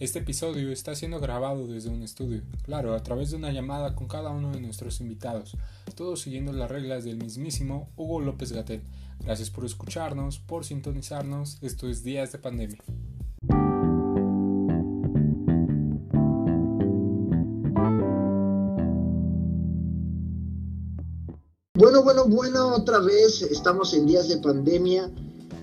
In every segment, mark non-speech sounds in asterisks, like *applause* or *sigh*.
Este episodio está siendo grabado desde un estudio, claro, a través de una llamada con cada uno de nuestros invitados, todos siguiendo las reglas del mismísimo Hugo López Gatel. Gracias por escucharnos, por sintonizarnos, esto es Días de Pandemia. Bueno, bueno, bueno, otra vez estamos en días de pandemia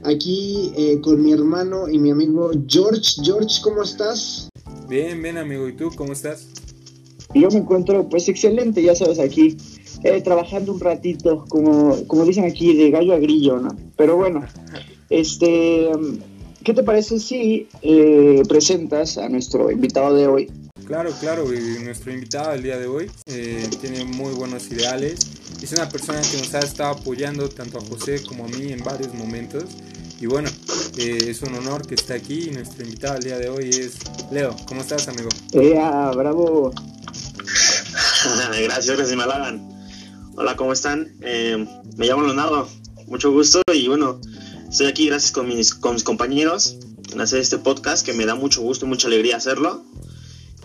aquí eh, con mi hermano y mi amigo George. George, ¿cómo estás? Bien, bien amigo, ¿y tú cómo estás? Yo me encuentro pues excelente, ya sabes, aquí eh, trabajando un ratito, como, como dicen aquí, de gallo a grillo, ¿no? Pero bueno, *laughs* este, ¿qué te parece si eh, presentas a nuestro invitado de hoy? Claro, claro, nuestro invitado el día de hoy tiene muy buenos ideales. Es una persona que nos ha estado apoyando tanto a José como a mí en varios momentos y bueno, eh, es un honor que esté aquí y nuestro invitado el día de hoy es Leo. ¿Cómo estás, amigo? Eh, bravo. *laughs* gracias, gracias, me halagan. Hola, ¿cómo están? Eh, me llamo Leonardo, mucho gusto y bueno, estoy aquí gracias con mis, con mis compañeros en hacer este podcast que me da mucho gusto y mucha alegría hacerlo.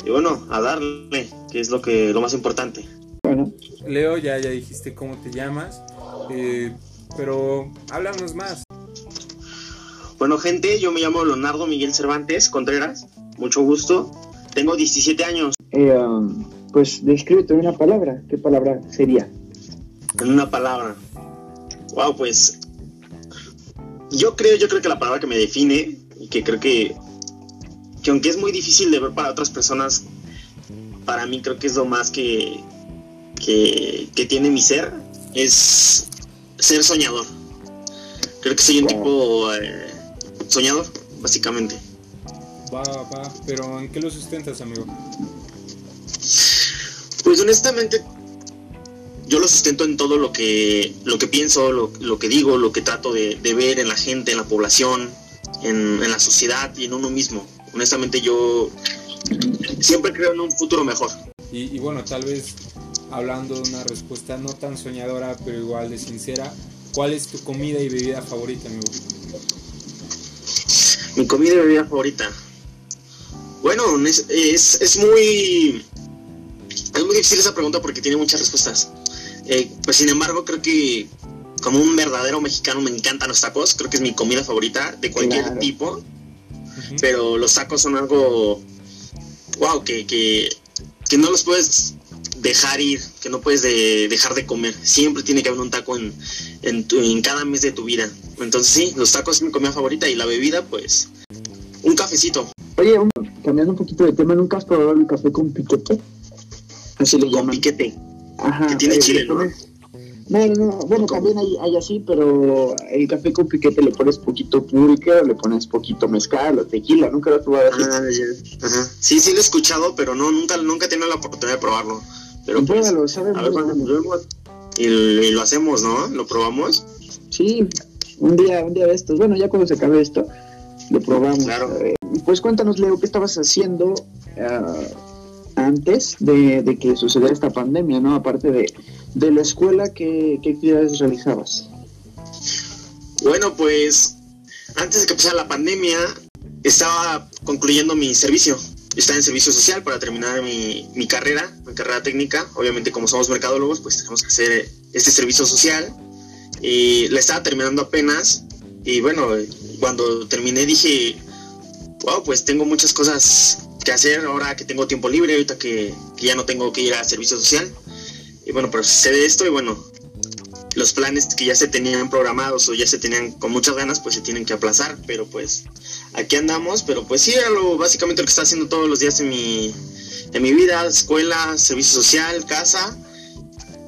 Y bueno, a darle, que es lo, que, lo más importante. Bueno. Leo, ya, ya dijiste cómo te llamas, eh, pero háblanos más. Bueno, gente, yo me llamo Leonardo Miguel Cervantes Contreras, mucho gusto. Tengo 17 años. Eh, um, pues descríbete en una palabra. ¿Qué palabra sería? En una palabra. Wow, pues yo creo, yo creo que la palabra que me define y que creo que, que aunque es muy difícil de ver para otras personas, para mí creo que es lo más que, que, tiene mi ser, es ser soñador. Creo que soy un tipo eh, soñador, básicamente. Va, va, pero ¿en qué lo sustentas, amigo? Pues honestamente, yo lo sustento en todo lo que, lo que pienso, lo, que digo, lo que trato de, ver en la gente, en la población, en, la sociedad y en uno mismo. Honestamente, yo siempre creo en un futuro mejor. Y, y bueno, tal vez hablando de una respuesta no tan soñadora, pero igual de sincera, ¿cuál es tu comida y bebida favorita, amigo? Mi comida y bebida favorita. Bueno, es, es, muy. Es muy difícil esa pregunta porque tiene muchas respuestas. Eh, pues sin embargo, creo que como un verdadero mexicano me encantan los tacos. Creo que es mi comida favorita de cualquier tipo. Pero los tacos son algo. Wow, que, que, que no los puedes dejar ir, que no puedes dejar de comer. Siempre tiene que haber un taco en, en, cada mes de tu vida. Entonces sí, los tacos es mi comida favorita y la bebida, pues, un cafecito. Oye, cambiando un poquito de tema, ¿nunca has probado el café con piquete? Así le llaman. Con piquete. Ajá. Que tiene chile, ¿no? No, no, bueno, también hay, hay, así, pero el café con piquete le pones poquito púrica, le pones poquito mezcal o tequila, nunca lo has probado así. Ah. Ajá. Sí, sí lo he escuchado, pero no, nunca, nunca he tenido la oportunidad de probarlo. Pero pues, a ver cuando nos y, lo hacemos, ¿no? ¿Lo probamos? Sí, un día, un día de estos. Bueno, ya cuando se acabe esto, lo probamos. Claro. Eh, pues cuéntanos, Leo, ¿qué estabas haciendo ah, antes de, que sucediera esta pandemia, ¿no? Aparte de, de la escuela, ¿qué, ¿qué actividades realizabas? Bueno, pues antes de que empezara la pandemia, estaba concluyendo mi servicio estaba en servicio social para terminar mi, mi, carrera, mi carrera técnica. Obviamente, como somos mercadólogos, pues tenemos que hacer este servicio social. Y la estaba terminando apenas. Y bueno, cuando terminé dije, wow, pues tengo muchas cosas que hacer ahora que tengo tiempo libre, ahorita que, ya no tengo que ir a servicio social. Y bueno, pero de esto y bueno, los planes que ya se tenían programados o ya se tenían con muchas ganas, pues se tienen que aplazar. Pero pues aquí andamos, pero pues sí, era lo, básicamente lo que está haciendo todos los días en mi, en mi vida, escuela, servicio social, casa,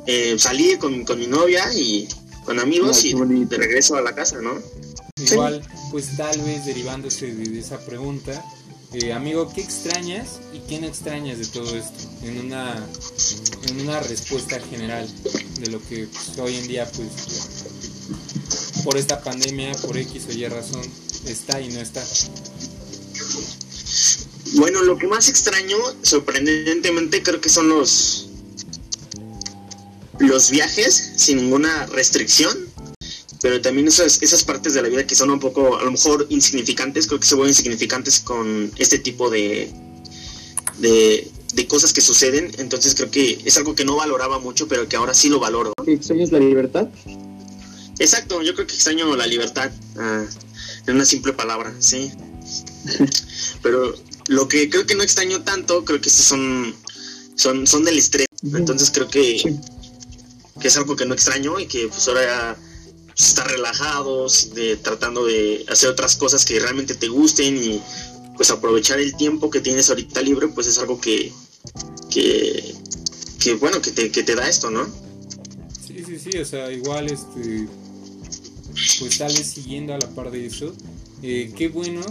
eh, salir con, con, mi novia y con amigos y de regreso a la casa, ¿no? Igual, pues tal vez derivándose de, esa pregunta, eh, amigo, ¿qué extrañas y quién extrañas de todo esto? En una, en una respuesta general de lo que pues, hoy en día, pues, por esta pandemia, por X o Y razón, está y no está? Bueno, lo que más extraño, sorprendentemente, creo que son los los viajes sin ninguna restricción pero también esas, esas partes de la vida que son un poco, a lo mejor insignificantes, creo que se vuelven insignificantes con este tipo de, de, cosas que suceden, entonces creo que es algo que no valoraba mucho, pero que ahora sí lo valoro. ¿Extrañas la libertad? Exacto, yo creo que extraño la libertad, ah, en una simple palabra, sí. *laughs* pero lo que creo que no extraño tanto, creo que son, son, son del estrés, entonces creo que, que es algo que no extraño y que pues ahora estar relajados, de, tratando de hacer otras cosas que realmente te gusten y pues aprovechar el tiempo que tienes ahorita libre, pues es algo que, que, bueno, que te, que te da esto, ¿no? Sí, sí, sí, o sea, igual, este, pues tal vez siguiendo a la par de eso, eh, qué bueno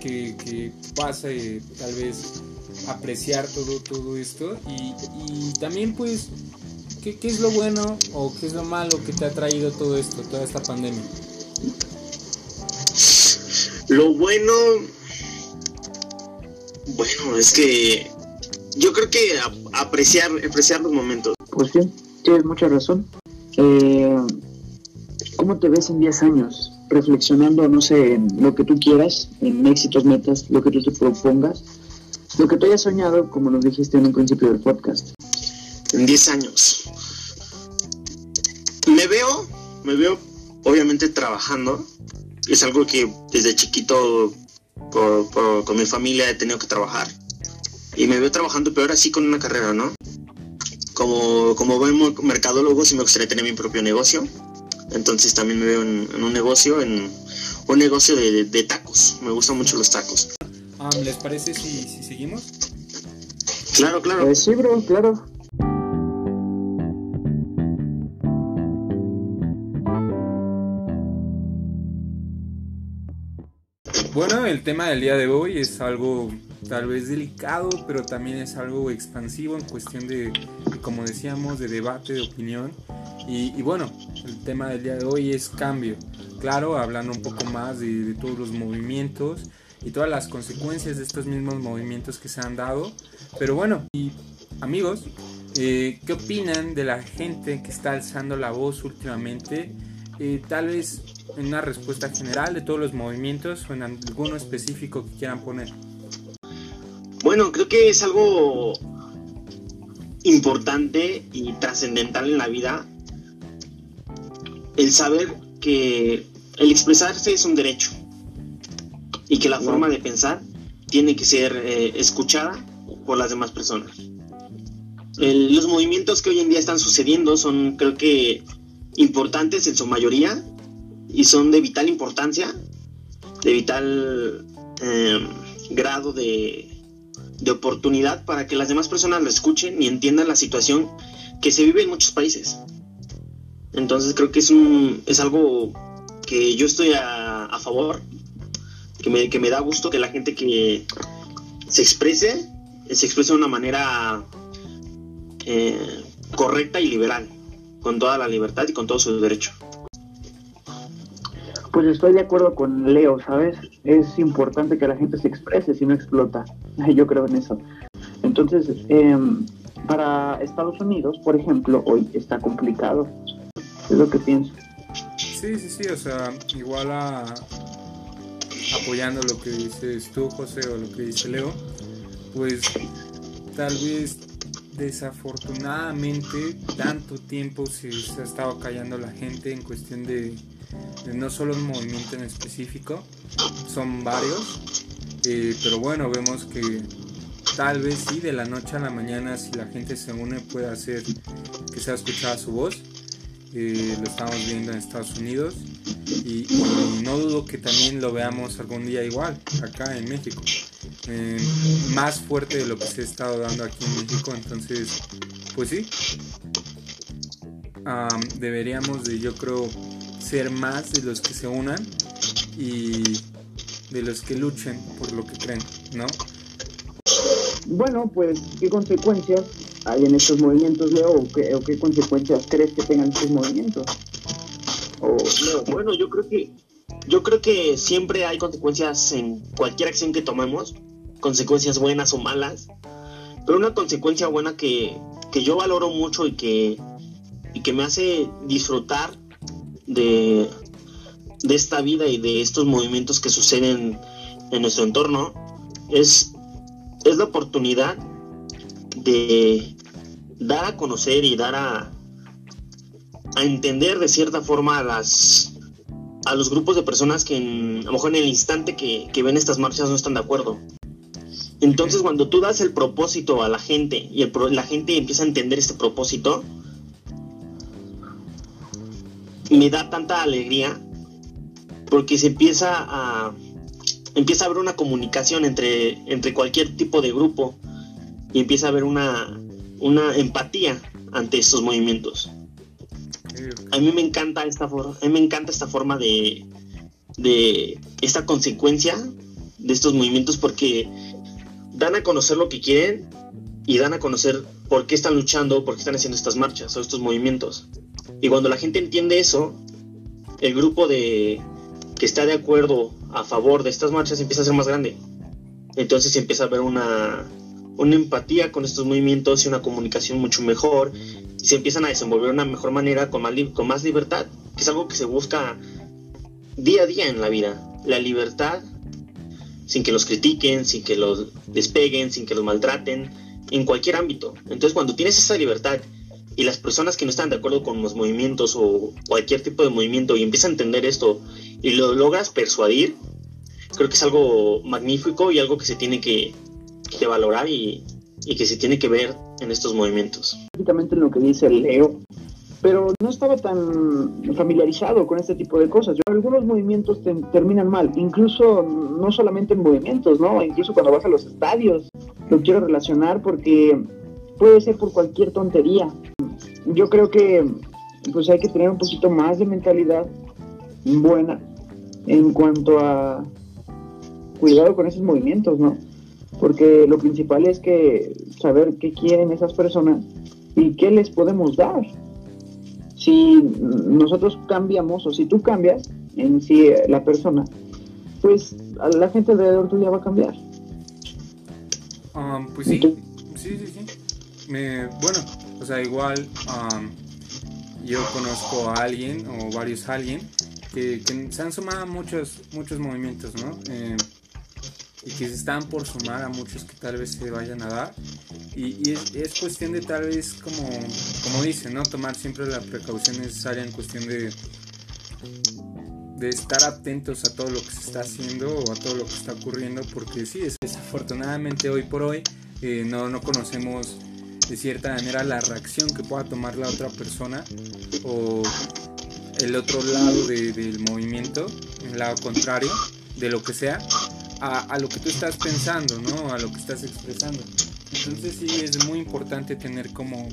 que, que pase tal vez apreciar todo, todo esto y, y también pues ¿Qué, es lo bueno o qué es lo malo que te ha traído todo esto, toda esta pandemia? Lo bueno, bueno, es que yo creo que apreciar, apreciar los momentos. Pues sí, tienes mucha razón. Eh, ¿Cómo te ves en 10 años? Reflexionando, no sé, en lo que tú quieras, en éxitos, metas, lo que tú te propongas, lo que tú hayas soñado, como nos dijiste en un principio del podcast en 10 años. Me veo, me veo obviamente trabajando. Es algo que desde chiquito con mi familia he tenido que trabajar. Y me veo trabajando, pero ahora sí con una carrera, ¿no? Como, como buen mercadólogo, sí me gustaría tener mi propio negocio. Entonces también me veo en, un negocio, en un negocio de, tacos. Me gustan mucho los tacos. ¿Les parece si, si seguimos? Claro, claro. Eh, sí, bro, claro. El tema del día de hoy es algo tal vez delicado, pero también es algo expansivo en cuestión de, como decíamos, de debate, de opinión. Y, bueno, el tema del día de hoy es cambio. Claro, hablando un poco más de, todos los movimientos y todas las consecuencias de estos mismos movimientos que se han dado. Pero bueno, y amigos, eh, ¿qué opinan de la gente que está alzando la voz últimamente? Eh, tal vez en una respuesta general de todos los movimientos o en alguno específico que quieran poner. Bueno, creo que es algo importante y trascendental en la vida el saber que el expresarse es un derecho y que la forma de pensar tiene que ser eh, escuchada por las demás personas. los movimientos que hoy en día están sucediendo son creo que importantes en su mayoría y son de vital importancia, de vital em, grado de, oportunidad para que las demás personas lo escuchen y entiendan la situación que se vive en muchos países. Entonces creo que es, un, es algo que yo estoy a, favor, que me, que me da gusto que la gente que se exprese, se exprese de una manera eh, correcta y liberal, con toda la libertad y con todo su derecho. Pues estoy de acuerdo con Leo, ¿sabes? Es importante que la gente se exprese si no explota. *laughs* Yo creo en eso. Entonces, em, para Estados Unidos, por ejemplo, hoy está complicado. Es lo que pienso. Sí, sí, sí, o sea, igual apoyando lo que dices tú, José, o lo que dice Leo, pues tal vez desafortunadamente tanto tiempo se ha estado callando la gente en cuestión de no solo un movimiento en específico, son varios, eh, pero bueno, vemos que tal vez sí, de la noche a la mañana, si la gente se une, puede hacer que sea escuchada su voz. Eh, lo estamos viendo en Estados Unidos y, no dudo que también lo veamos algún día igual acá en México. Eh, más fuerte de lo que se ha estado dando aquí en México, entonces, pues sí, deberíamos de, yo creo, ser más de los que se unan y de los que luchen por lo que creen, ¿no? Bueno, pues, ¿qué consecuencias hay en estos movimientos, Leo? ¿O qué, qué consecuencias crees que tengan estos movimientos? O, bueno, yo creo que yo creo que siempre hay consecuencias en cualquier acción que tomemos, consecuencias buenas o malas, pero una consecuencia buena que, que yo valoro mucho y que, y que me hace disfrutar de, de esta vida y de estos movimientos que suceden en nuestro entorno es, es la oportunidad de dar a conocer y dar a, a entender de cierta forma a las a los grupos de personas que a lo mejor en el instante que, que ven estas marchas no están de acuerdo. Entonces cuando tú das el propósito a la gente y el, la gente empieza a entender este propósito, me da tanta alegría porque se empieza a empieza a haber una comunicación entre, entre cualquier tipo de grupo y empieza a haber una, una empatía ante estos movimientos. A mí me encanta esta forma, a mí me encanta esta forma de, de esta consecuencia de estos movimientos porque dan a conocer lo que quieren y dan a conocer por qué están luchando, por qué están haciendo estas marchas o estos movimientos. Y cuando la gente entiende eso, el grupo de que está de acuerdo a favor de estas marchas empieza a ser más grande. Entonces empieza a haber una, una empatía con estos movimientos y una comunicación mucho mejor y se empiezan a desenvolver de una mejor manera con más, con más libertad, que es algo que se busca día a día en la vida. La libertad sin que los critiquen, sin que los despeguen, sin que los maltraten, en cualquier ámbito. Entonces cuando tienes esa libertad y las personas que no están de acuerdo con los movimientos o cualquier tipo de movimiento y empiezan a entender esto y lo logras persuadir, creo que es algo magnífico y algo que se tiene que, que valorar y, y que se tiene que ver en estos movimientos. Prácticamente lo que dice Leo, pero no estaba tan familiarizado con este tipo de cosas. Yo, algunos movimientos terminan mal, incluso no solamente en movimientos, ¿no? Incluso cuando vas a los estadios, lo quiero relacionar porque puede ser por cualquier tontería. Yo creo que pues hay que tener un poquito más de mentalidad buena en cuanto a cuidado con esos movimientos, ¿no? porque lo principal es que saber qué quieren esas personas y qué les podemos dar. Si nosotros cambiamos o si tú cambias en sí eh, la persona, pues la gente alrededor tuya va a cambiar. Um, pues sí, sí, sí, sí. Bueno, o sea, igual um, yo conozco a alguien o varios alguien que, se han sumado a muchos, muchos movimientos, ¿no? Eh, y que se están por sumar a muchos que tal vez se vayan a dar. Y, es, cuestión de tal vez, como, como dicen, ¿no? tomar siempre la precaución necesaria en cuestión de, de estar atentos a todo lo que se está haciendo o a todo lo que está ocurriendo, porque sí, desafortunadamente hoy por hoy eh, no, no conocemos de cierta manera la reacción que pueda tomar la otra persona o el otro lado del movimiento, el lado contrario de lo que sea a, lo que tú estás pensando, ¿no? A lo que estás expresando. Entonces sí es muy importante tener como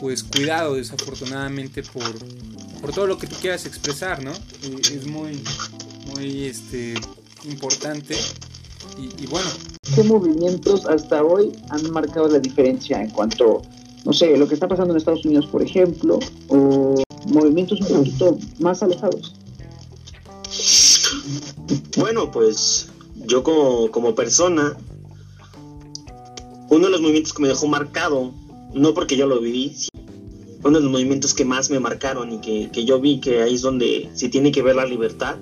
pues cuidado desafortunadamente por, por todo lo que tú quieras expresar, ¿no? Es muy, muy este, importante y, bueno. ¿Qué movimientos hasta hoy han marcado la diferencia en cuanto, no sé, lo que está pasando en Estados Unidos, por ejemplo, o movimientos un poquito más alejados? Bueno, pues yo como, persona, uno de los movimientos que me dejó marcado, no porque yo lo viví, uno de los movimientos que más me marcaron y que, que yo vi que ahí es donde se tiene que ver la libertad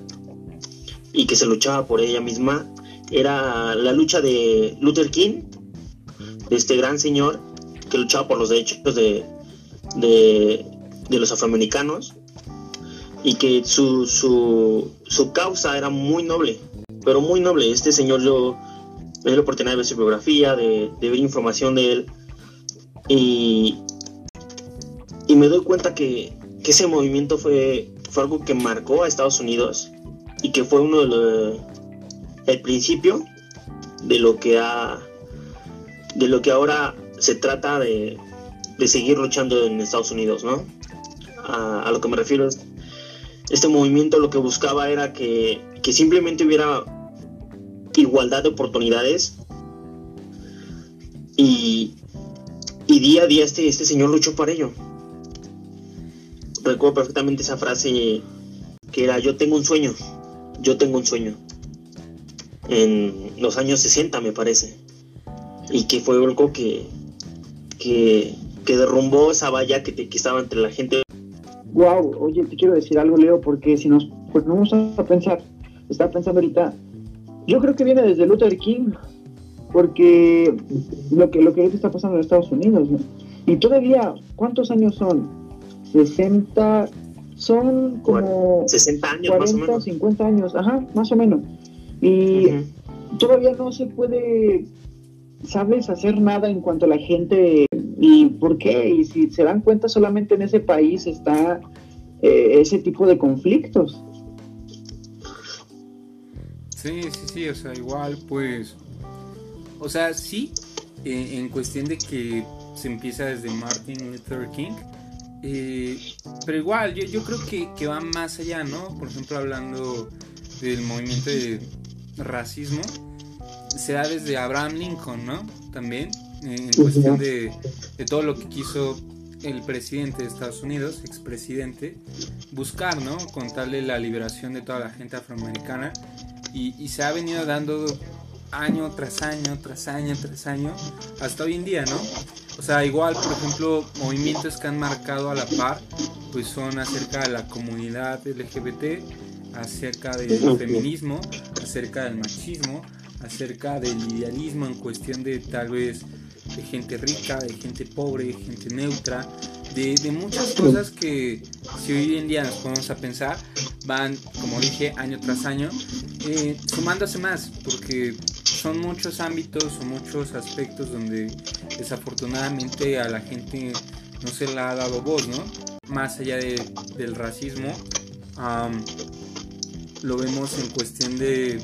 y que se luchaba por ella misma, era la lucha de Luther King, de este gran señor que luchaba por los derechos de, de, los afroamericanos y que su, su, su causa era muy noble, pero muy noble. Este señor yo me di la oportunidad de ver su biografía, de, ver información de él y, y me doy cuenta que, ese movimiento fue, fue algo que marcó a Estados Unidos y que fue uno de los, el principio de lo que ha de lo que ahora se trata de, de seguir luchando en Estados Unidos, ¿no? A, lo que me refiero es este movimiento lo que buscaba era que, simplemente hubiera igualdad de oportunidades y, día a día este, este señor luchó por ello. Recuerdo perfectamente esa frase que era yo tengo un sueño, yo tengo un sueño. En los años 60 me parece. Y que fue algo que, que, derrumbó esa valla que, que estaba entre la gente wow, oye, te quiero decir algo, Leo, porque si nos pues vamos a pensar, estaba pensando ahorita, yo creo que viene desde Luther King, porque lo que lo que ahorita está pasando en Estados Unidos, ¿no? Y todavía, ¿cuántos años son? 60, son como 60 años, 40, más o menos. 50 años, ajá, más o menos. Y todavía no se puede, sabes, hacer nada en cuanto a la gente y por qué. Y si se dan cuenta, solamente en ese país está eh, ese tipo de conflictos. Sí, sí, sí, o sea, igual pues, o sea, sí, eh, en cuestión de que se empieza desde Martin Luther King, eh, pero igual, yo, yo creo que, que va más allá, ¿no? Por ejemplo, hablando del movimiento de racismo, se da desde Abraham Lincoln, ¿no? También, en cuestión de, de todo lo que quiso el presidente de Estados Unidos, expresidente, buscar, ¿no? Contarle la liberación de toda la gente afroamericana y, y se ha venido dando año tras año, tras año, tras año, hasta hoy en día, ¿no? O sea, igual, por ejemplo, movimientos que han marcado a la par, pues son acerca de la comunidad LGBT, acerca del feminismo, acerca del machismo, acerca del idealismo en cuestión de tal vez de gente rica, de gente pobre, de gente neutra, de, de muchas cosas que si hoy en día nos ponemos a pensar, van, como dije, año tras año, eh, sumándose más, porque son muchos ámbitos o muchos aspectos donde desafortunadamente a la gente no se le ha dado voz, ¿no? Más allá de- del racismo, am, lo vemos en cuestión de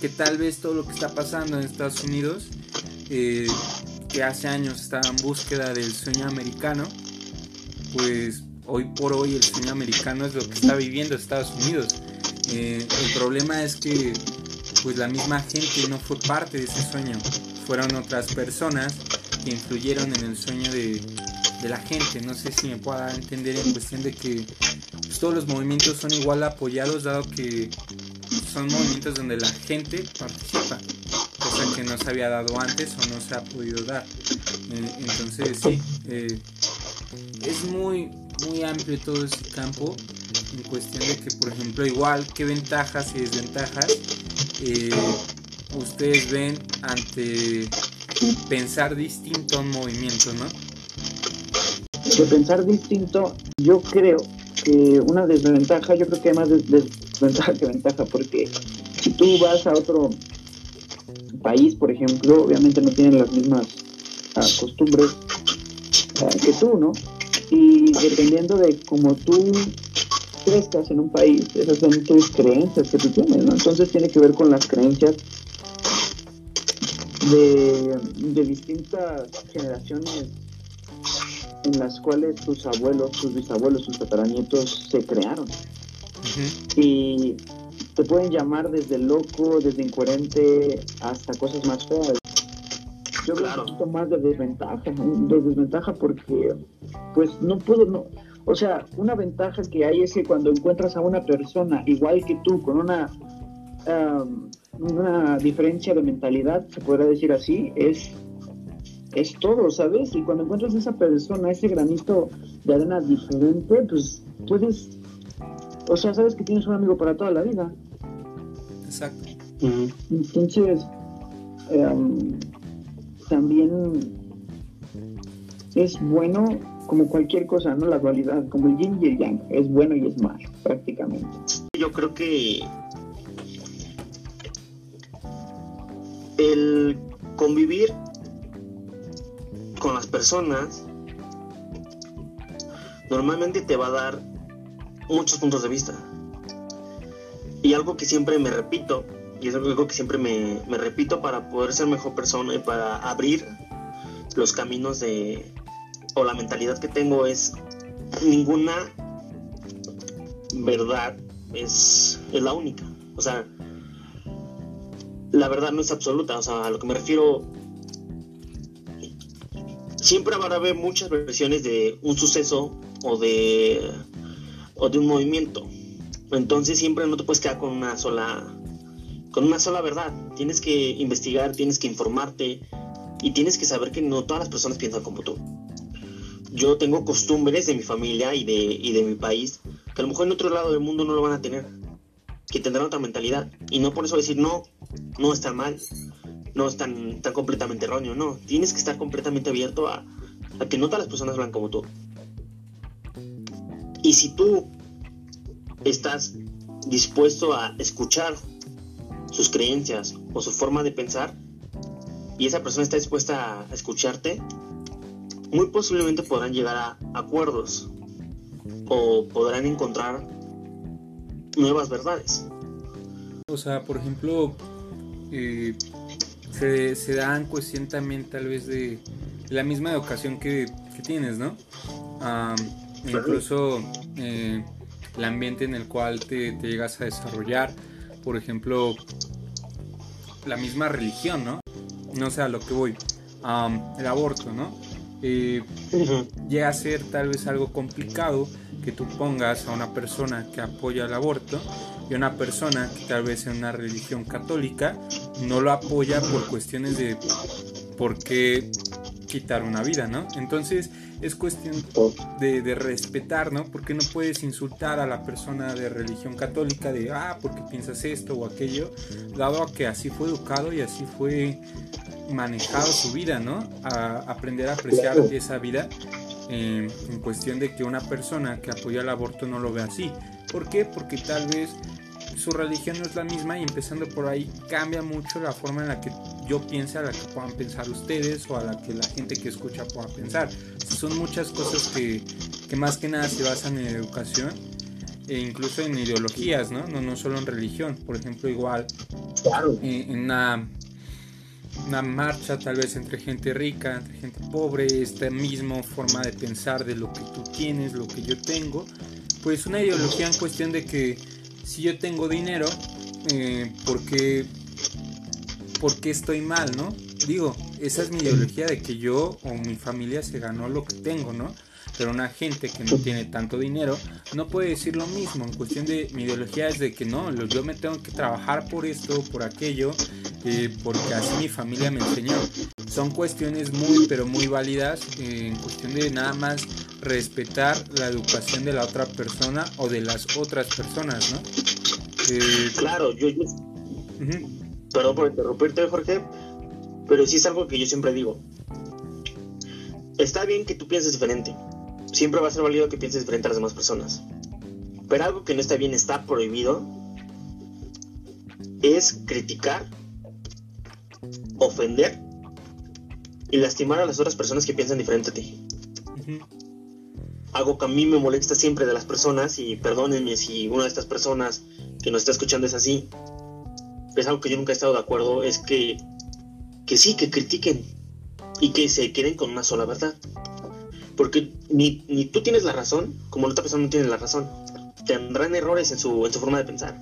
que tal vez todo lo que está pasando en Estados Unidos, eh, que hace años estaba en búsqueda del sueño americano, pues hoy por hoy el sueño americano es lo que está viviendo Estados Unidos. Eh, el problema es que pues la misma gente no fue parte de ese sueño, fueron otras personas que influyeron en el sueño de, de la gente. No sé si me pueda entender en cuestión de que todos los movimientos son igual apoyados, dado que son movimientos donde la gente participa, cosa que no se había dado antes o no se ha podido dar. Eh, entonces, sí, eh, es muy, muy amplio todo ese campo en cuestión de que, por ejemplo, igual qué ventajas y desventajas eh, ustedes ven ante pensar distinto a un movimiento, ¿no? De pensar distinto, yo creo que una desventaja, yo creo que hay más des- desventaja que ventaja, porque si tú vas a otro país, por ejemplo, obviamente no tienen las mismas ah, costumbres ah, que tú, ¿no? Y dependiendo de cómo tú crezcas en un país, esas son tus creencias que tú tienes, ¿no? Entonces tiene que ver con las creencias de distintas generaciones en las cuales tus abuelos, tus bisabuelos, tus tataranietos se crearon. Y te pueden llamar desde loco, desde incoherente, hasta cosas más feas. Yo veo Claro. un poquito más de desventaja, de desventaja porque, pues no puedo, no. O sea, una ventaja que hay es que cuando encuentras a una persona igual que tú, con una, am, una diferencia de mentalidad, se podrá decir así, es es todo, ¿sabes? Y cuando encuentras a esa persona, ese granito de arena diferente, pues puedes, o sea, sabes que tienes un amigo para toda la vida. Exacto. Entonces, em, también es bueno como cualquier cosa, ¿no? La dualidad, como el yin y el yang, es bueno y es malo, prácticamente. Yo creo que el convivir con las personas normalmente te va a dar muchos puntos de vista. Y algo que siempre me repito, y es algo que siempre me, me repito para poder ser mejor persona y para abrir los caminos de, o la mentalidad que tengo es ninguna verdad es, es la única. O sea, la verdad no es absoluta. O sea, a lo que me refiero, siempre van a haber muchas versiones de un suceso o de, o de un movimiento. Entonces siempre no te puedes quedar con una sola con una sola verdad. Tienes que investigar, tienes que informarte y tienes que saber que no todas las personas piensan como tú. yo tengo costumbres de mi familia y de, y de mi país que a lo mejor en otro lado del mundo no lo van a tener, que tendrán otra mentalidad. Y no por eso decir, no, no es tan mal, no es tan, tan completamente erróneo, no. Tienes que estar completamente abierto a, a que no todas las personas hablan como tú. Y si tú estás dispuesto a escuchar sus creencias o su forma de pensar, y esa persona está dispuesta a escucharte, muy posiblemente podrán llegar a acuerdos o podrán encontrar nuevas verdades. O sea, por ejemplo, eh, se, se da en cuestión también tal vez de la misma educación que, que tienes, ¿no? incluso eh, el ambiente en el cual te, te, llegas a desarrollar, por ejemplo, la misma religión, ¿no? No sé a lo que voy, el aborto, ¿no? Eh, llega a ser tal vez algo complicado que tú pongas a una persona que apoya el aborto y una persona que tal vez en una religión católica no lo apoya por cuestiones de por qué quitar una vida, ¿no? Entonces es cuestión de, de, respetar, ¿no? Porque no puedes insultar a la persona de religión católica de, ah, porque piensas esto o aquello, dado a que así fue educado y así fue manejado su vida, ¿no? A aprender a apreciar esa vida eh, en cuestión de que una persona que apoya el aborto no lo ve así. ¿Por qué? Porque tal vez su religión no es la misma y empezando por ahí cambia mucho la forma en la que yo pienso, a la que puedan pensar ustedes o a la que la gente que escucha pueda pensar. Son muchas cosas que, que más que nada se basan en educación e incluso en ideologías, ¿no? No, no solo en religión. Por ejemplo, igual eh, en una una marcha tal vez entre gente rica, entre gente pobre, esta misma forma de pensar de lo que tú tienes, lo que yo tengo, pues una ideología en cuestión de que si yo tengo dinero, eh, ¿por, qué, ¿por qué estoy mal, no? Digo, esa es mi ideología de que yo o mi familia se ganó lo que tengo, ¿no? pero una gente que no tiene tanto dinero no puede decir lo mismo. En cuestión de mi ideología es de que no, yo me tengo que trabajar por esto, por aquello, eh, porque así mi familia me enseñó. Son cuestiones muy, pero muy válidas eh, en cuestión de nada más respetar la educación de la otra persona o de las otras personas, ¿no? Eh, claro, yo... Perdón por interrumpirte, Jorge, pero sí es algo que yo siempre digo. Está bien que tú pienses diferente, siempre va a ser válido que pienses diferente a las demás personas. Pero algo que no está bien, está prohibido, es criticar, ofender y lastimar a las otras personas que piensan diferente a ti. Algo que a mí me molesta siempre de las personas, y perdónenme si una de estas personas que nos está escuchando es así, es algo que yo nunca he estado de acuerdo, es que, que sí, que critiquen y que se queden con una sola verdad. Porque ni, ni tú tienes la razón, como la otra persona no tiene la razón. Tendrán errores en su, en su forma de pensar.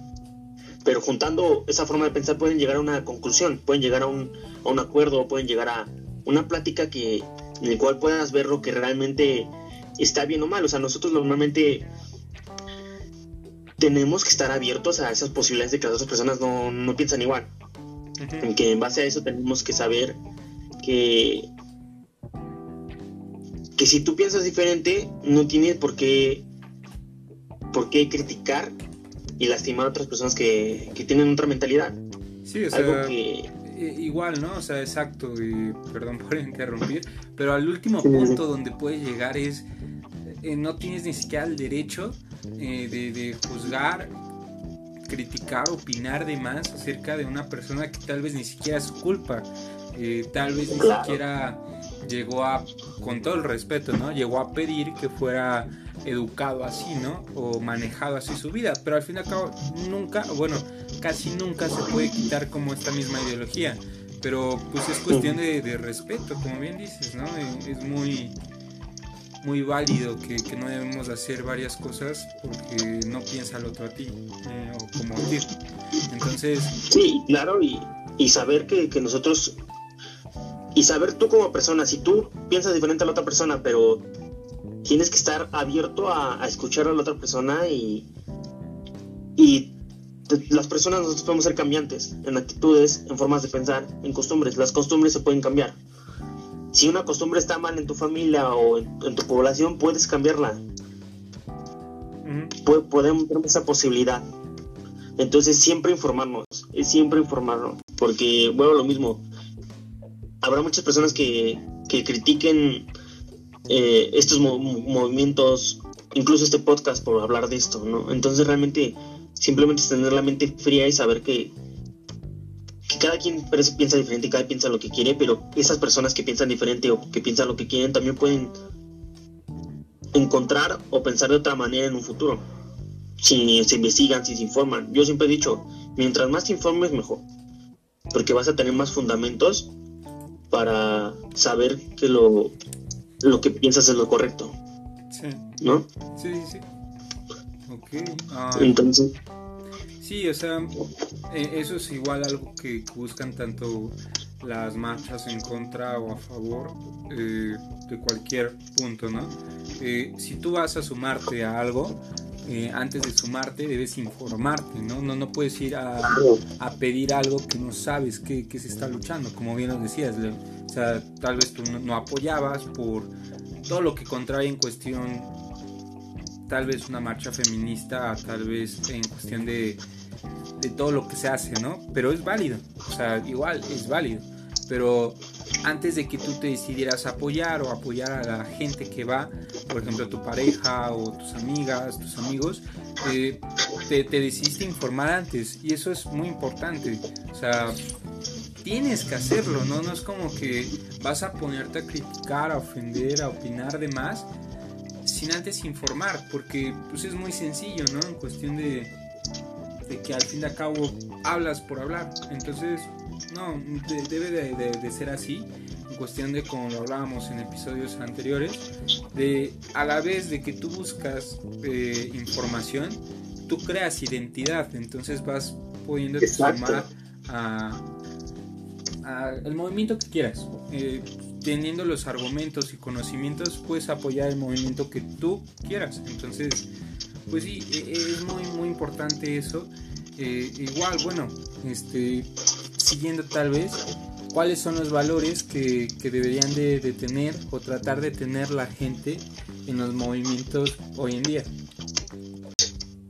Pero juntando esa forma de pensar pueden llegar a una conclusión, pueden llegar a un, a un acuerdo, pueden llegar a una plática que, en el cual puedas ver lo que realmente está bien o mal. O sea, nosotros normalmente tenemos que estar abiertos a esas posibilidades de que las otras personas no, no piensan igual. En que en base a eso tenemos que saber que que si tú piensas diferente, no tienes por qué, por qué criticar y lastimar a otras personas que, tienen otra mentalidad. Sí, o sea, igual, ¿no? O sea, exacto, y perdón por *laughs* interrumpir, pero al último punto donde puedes llegar es, eh, no tienes ni siquiera el derecho eh, de, juzgar, criticar, opinar de más acerca de una persona que tal vez ni siquiera es su culpa, eh, tal vez ni siquiera llegó a, con todo el respeto, ¿no? Llegó a pedir que fuera educado así, ¿no? O manejado así su vida, pero al fin y al cabo nunca, bueno, casi nunca se puede quitar como esta misma ideología, pero pues es cuestión de, respeto, como bien dices, ¿no? Eh, es muy muy válido que, no debemos hacer varias cosas porque no piensa el otro a ti eh, o como ti. Entonces... Sí, claro, y, y saber que, que nosotros y saber tú como persona, si tú piensas diferente a la otra persona, pero tienes que estar abierto a, escuchar a la otra persona y, y las personas nosotros podemos ser cambiantes en actitudes, en formas de pensar, en costumbres. Las costumbres se pueden cambiar. Si una costumbre está mal en tu familia o en, tu población, puedes cambiarla. podemos tener esa posibilidad. Entonces siempre informarnos, es siempre informarnos, porque bueno, lo mismo, habrá muchas personas que, que critiquen eh, estos movimientos, incluso este podcast por hablar de esto, ¿no? Entonces realmente simplemente es tener la mente fría y saber que, que cada quien piensa diferente y cada quien piensa lo que quiere, pero esas personas que piensan diferente o que piensan lo que quieren también pueden encontrar o pensar de otra manera en un futuro. Si se investigan, si se informan. Yo siempre he dicho, mientras más te informes, mejor. Porque vas a tener más fundamentos para saber que lo, lo que piensas es lo correcto. Sí. ¿No? Sí, sí. Ok. Ah, Entonces. Sí, o sea, eh, eso es igual algo que buscan tanto las marchas en contra o a favor eh, de cualquier punto, ¿no? Eh, si tú vas a sumarte a algo, antes de sumarte debes informarte, ¿no? No, no puedes ir a, pedir algo que no sabes que, se está luchando, como bien nos decías, o sea, tal vez tú no, apoyabas por todo lo que contrae en cuestión tal vez una marcha feminista, tal vez en cuestión de, de todo lo que se hace, ¿no? Pero es válido, o sea, igual es válido. Pero antes de que tú te decidieras apoyar o apoyar a la gente que va, por ejemplo tu pareja o tus amigas, tus amigos, eh, te, te, decidiste informar antes y eso es muy importante. O sea, tienes que hacerlo, ¿no? No es como que vas a ponerte a criticar, a ofender, a opinar de más sin antes informar, porque pues es muy sencillo, ¿no? En cuestión de, de que al fin y al cabo hablas por hablar. Entonces, no, debe de, ser así. En cuestión de como lo hablábamos en episodios anteriores, de a la vez de que tú buscas eh, información, tú creas identidad, entonces vas pudiendo formar a, el movimiento que quieras. Eh, teniendo los argumentos y conocimientos, puedes apoyar el movimiento que tú quieras. Entonces, pues sí, e, e, es muy, muy importante eso. Eh, igual, bueno, este, siguiendo tal vez, ¿cuáles son los valores que, deberían de, tener o tratar de tener la gente en los movimientos hoy en día?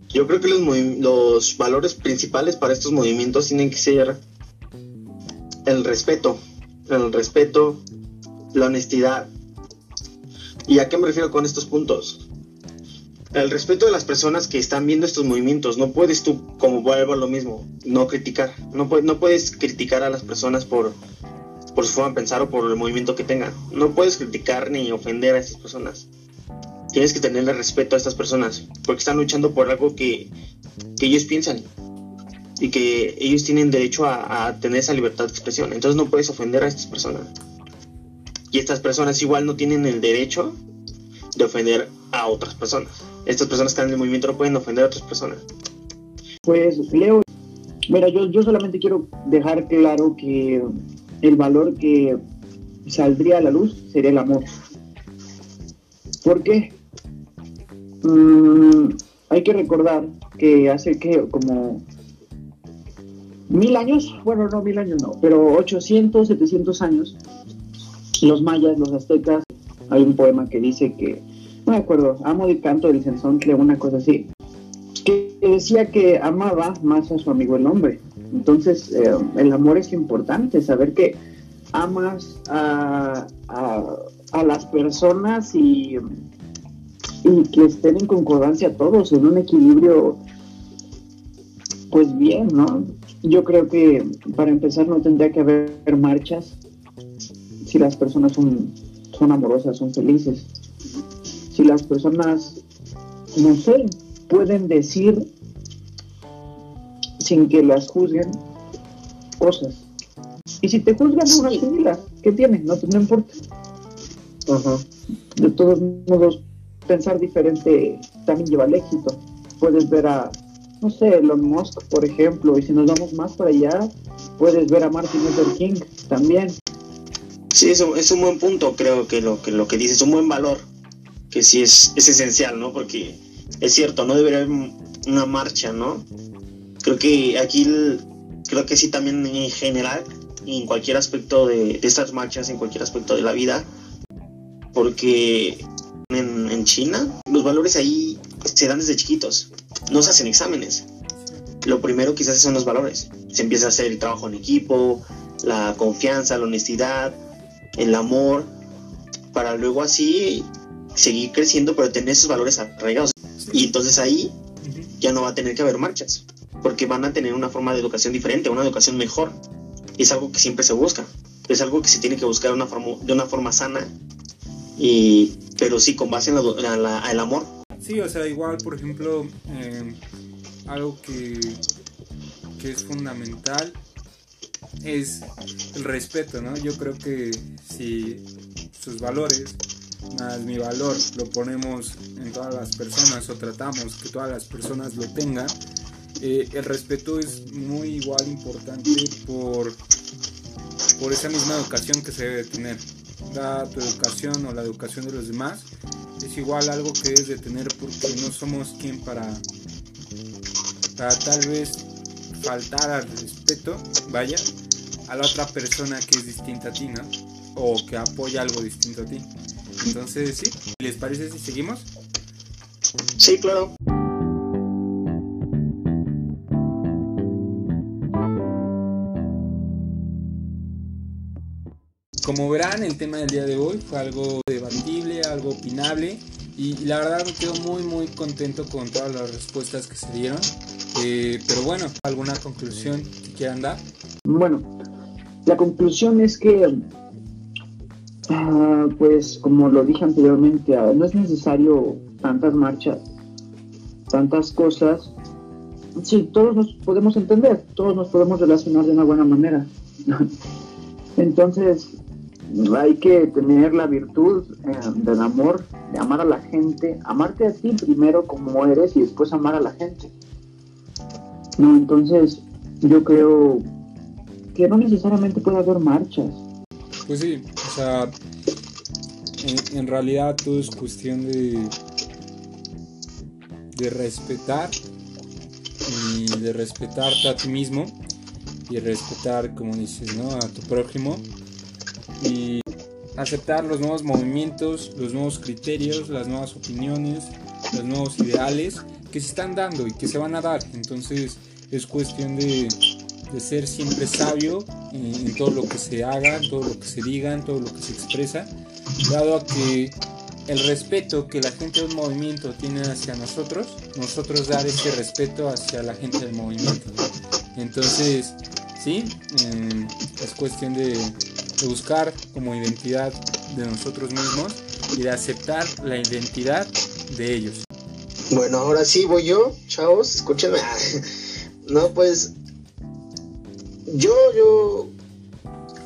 Yo creo que los, los valores principales para estos movimientos tienen que ser el respeto, el respeto, la honestidad. ¿Y a qué me refiero con estos puntos? El respeto de las personas que están viendo estos movimientos. No puedes tú, como vuelvo a lo mismo, no criticar. No, puedes criticar a las personas por, por su forma de pensar o por el movimiento que tengan. No puedes criticar ni ofender a estas personas. Tienes que tenerle respeto a estas personas porque están luchando por algo que, que ellos piensan y que ellos tienen derecho a tener esa libertad de expresión. Entonces no puedes ofender a estas personas. Y estas personas igual no tienen el derecho de ofender a otras personas. Estas personas que están en el movimiento no pueden ofender a otras personas. Pues Leo, mira, yo, yo solamente quiero dejar claro que el valor que saldría a la luz sería el amor. ¿Por qué? Mm, hay que recordar que hace que como mil años, bueno, no mil años no, pero 800, 700 años, los mayas, los aztecas, hay un poema que dice que, no me acuerdo, amo el canto del censontle, una cosa así, que decía que amaba más a su amigo el hombre. Entonces, eh, el amor es importante, saber que amas a, a, las personas y, y que estén en concordancia todos, en un equilibrio, pues bien, ¿no? Yo creo que para empezar no tendría que haber marchas, si las personas son, son amorosas, son felices, si las personas, no sé, pueden decir sin que las juzguen cosas. Y si te juzgan, una sigla, ¿qué tiene? No, no importa. De todos modos, pensar diferente también lleva al éxito. Puedes ver a, no sé, Elon Musk, por ejemplo, y si nos vamos más para allá, puedes ver a Martin Luther King también. Sí, es un, es un buen punto, creo que lo que lo que dices, es un buen valor, que sí es, es esencial, ¿no? Porque es cierto, no debería haber una marcha, ¿no? Creo que aquí, creo que sí también en general, en cualquier aspecto de, estas marchas, en cualquier aspecto de la vida, porque en, en China los valores ahí se dan desde chiquitos, no se hacen exámenes. Lo primero que se hace son los valores. Se empieza a hacer el trabajo en equipo, la confianza, la honestidad, el amor, para luego así seguir creciendo, pero tener esos valores arraigados. Y entonces ahí ya no va a tener que haber marchas, porque van a tener una forma de educación diferente, una educación mejor. es algo que siempre se busca, es algo que se tiene que buscar de una forma, de una forma sana, y, pero sí con base en el amor. Sí, o sea, igual, por ejemplo, eh, algo que, que es fundamental es el respeto, ¿no? Yo creo que si sus valores más mi valor lo ponemos en todas las personas o tratamos que todas las personas lo tengan, eh, el respeto es muy igual importante por, por esa misma educación que se debe tener. Da tu educación o la educación de los demás es igual algo que debes de tener porque no somos quien para, para tal vez faltar al respeto, vaya, a la otra persona que es distinta a ti, ¿no? O que apoya algo distinto a ti. Entonces, ¿sí? ¿Les parece si seguimos? Sí, claro. Como verán, el tema del día de hoy fue algo debatible, algo opinable y la verdad me quedo muy muy contento con todas las respuestas que se dieron. Eh, pero bueno, ¿alguna conclusión que quieran dar? Bueno, la conclusión es que Ah, pues como lo dije anteriormente, ah, no es necesario tantas marchas, tantas cosas. Sí, todos nos podemos entender, todos nos podemos relacionar de una buena manera. Entonces, hay que tener la virtud eh, del amor, de amar a la gente, amarte a ti primero como eres y después amar a la gente. No, entonces, yo creo que no necesariamente puede haber marchas pues sí, sea, en, realidad todo es cuestión de, de respetar y de respetarte a ti mismo y respetar, como dices, ¿no? a tu prójimo y aceptar los nuevos movimientos, los nuevos criterios, las nuevas opiniones, los nuevos ideales que se están dando y que se van a dar. Entonces es cuestión de de ser siempre sabio en, todo lo que se haga, en todo lo que se diga, en todo lo que se expresa, dado a que el respeto que la gente del movimiento tiene hacia nosotros, nosotros dar ese respeto hacia la gente del movimiento. Entonces, sí, eh, es cuestión de, de, buscar como identidad de nosotros mismos y de aceptar la identidad de ellos. Bueno, ahora sí voy yo, chavos, escúchenme. *laughs* No, pues yo, yo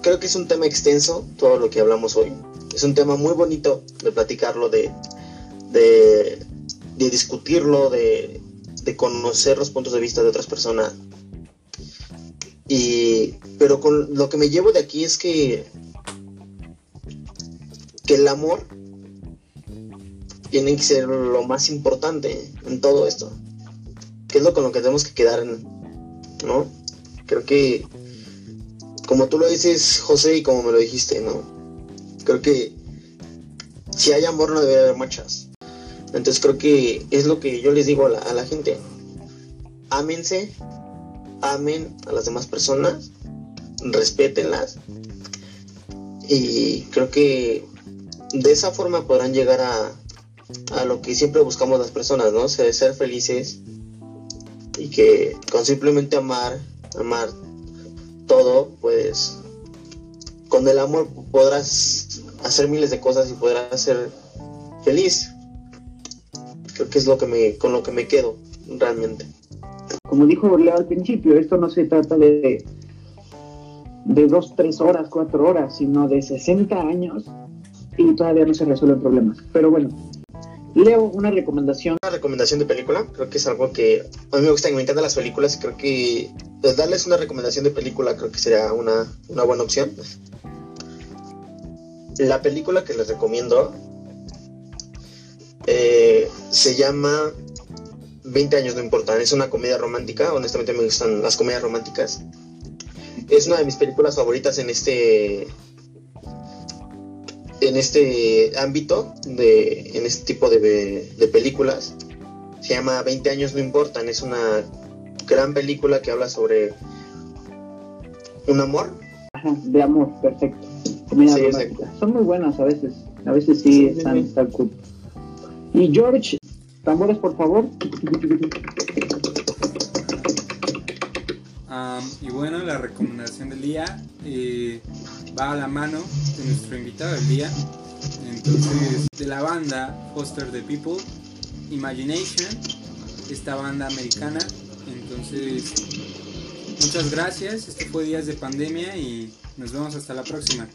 creo que es un tema extenso, todo lo que hablamos hoy. Es un tema muy bonito de platicarlo, de, de, discutirlo, de, de, conocer los puntos de vista de otras personas. Y, pero con lo que me llevo de aquí es que, que el amor tiene que ser lo más importante en todo esto. Que es lo con lo que tenemos que quedar, ¿no? Creo que como tú lo dices, José, y como me lo dijiste, ¿no? Creo que si hay amor no debe haber marchas. Entonces creo que es lo que yo les digo a la, gente. Ámense, amen a las demás personas, respétenlas. Y creo que de esa forma podrán llegar a, a lo que siempre buscamos las personas, ¿no? Ser, ser felices y que con simplemente amar, amar todo, pues con el amor podrás hacer miles de cosas y podrás ser feliz. Creo que es lo que me, con lo que me quedo realmente. Como dijo Leo al principio, esto no se trata de, de dos, tres horas, cuatro horas, sino de 60 años y todavía no se resuelven problemas. Pero bueno, Leo, una recomendación. Una recomendación de película, creo que es algo que a mí me gusta, me encantan las películas y creo que pues, darles una recomendación de película creo que sería una, buena opción. La película que les recomiendo eh, se llama 20 años no importan, es una comedia romántica, honestamente me gustan las comedias románticas. es una de mis películas favoritas en este en este ámbito de en este tipo de, de películas se llama 20 años no importan es una gran película que habla sobre un amor Ajá, de amor, perfecto. Comedia Sí, romántica. Son muy buenas a veces. A veces sí, están, sí. están cool. Y George, tambores por favor. Am, y bueno, la recomendación del día eh, va a la mano de nuestro invitado del día. Entonces, de la banda Foster the People, Imagination, esta banda americana. Entonces, muchas gracias. Este fue Días de Pandemia y nos vemos hasta la próxima.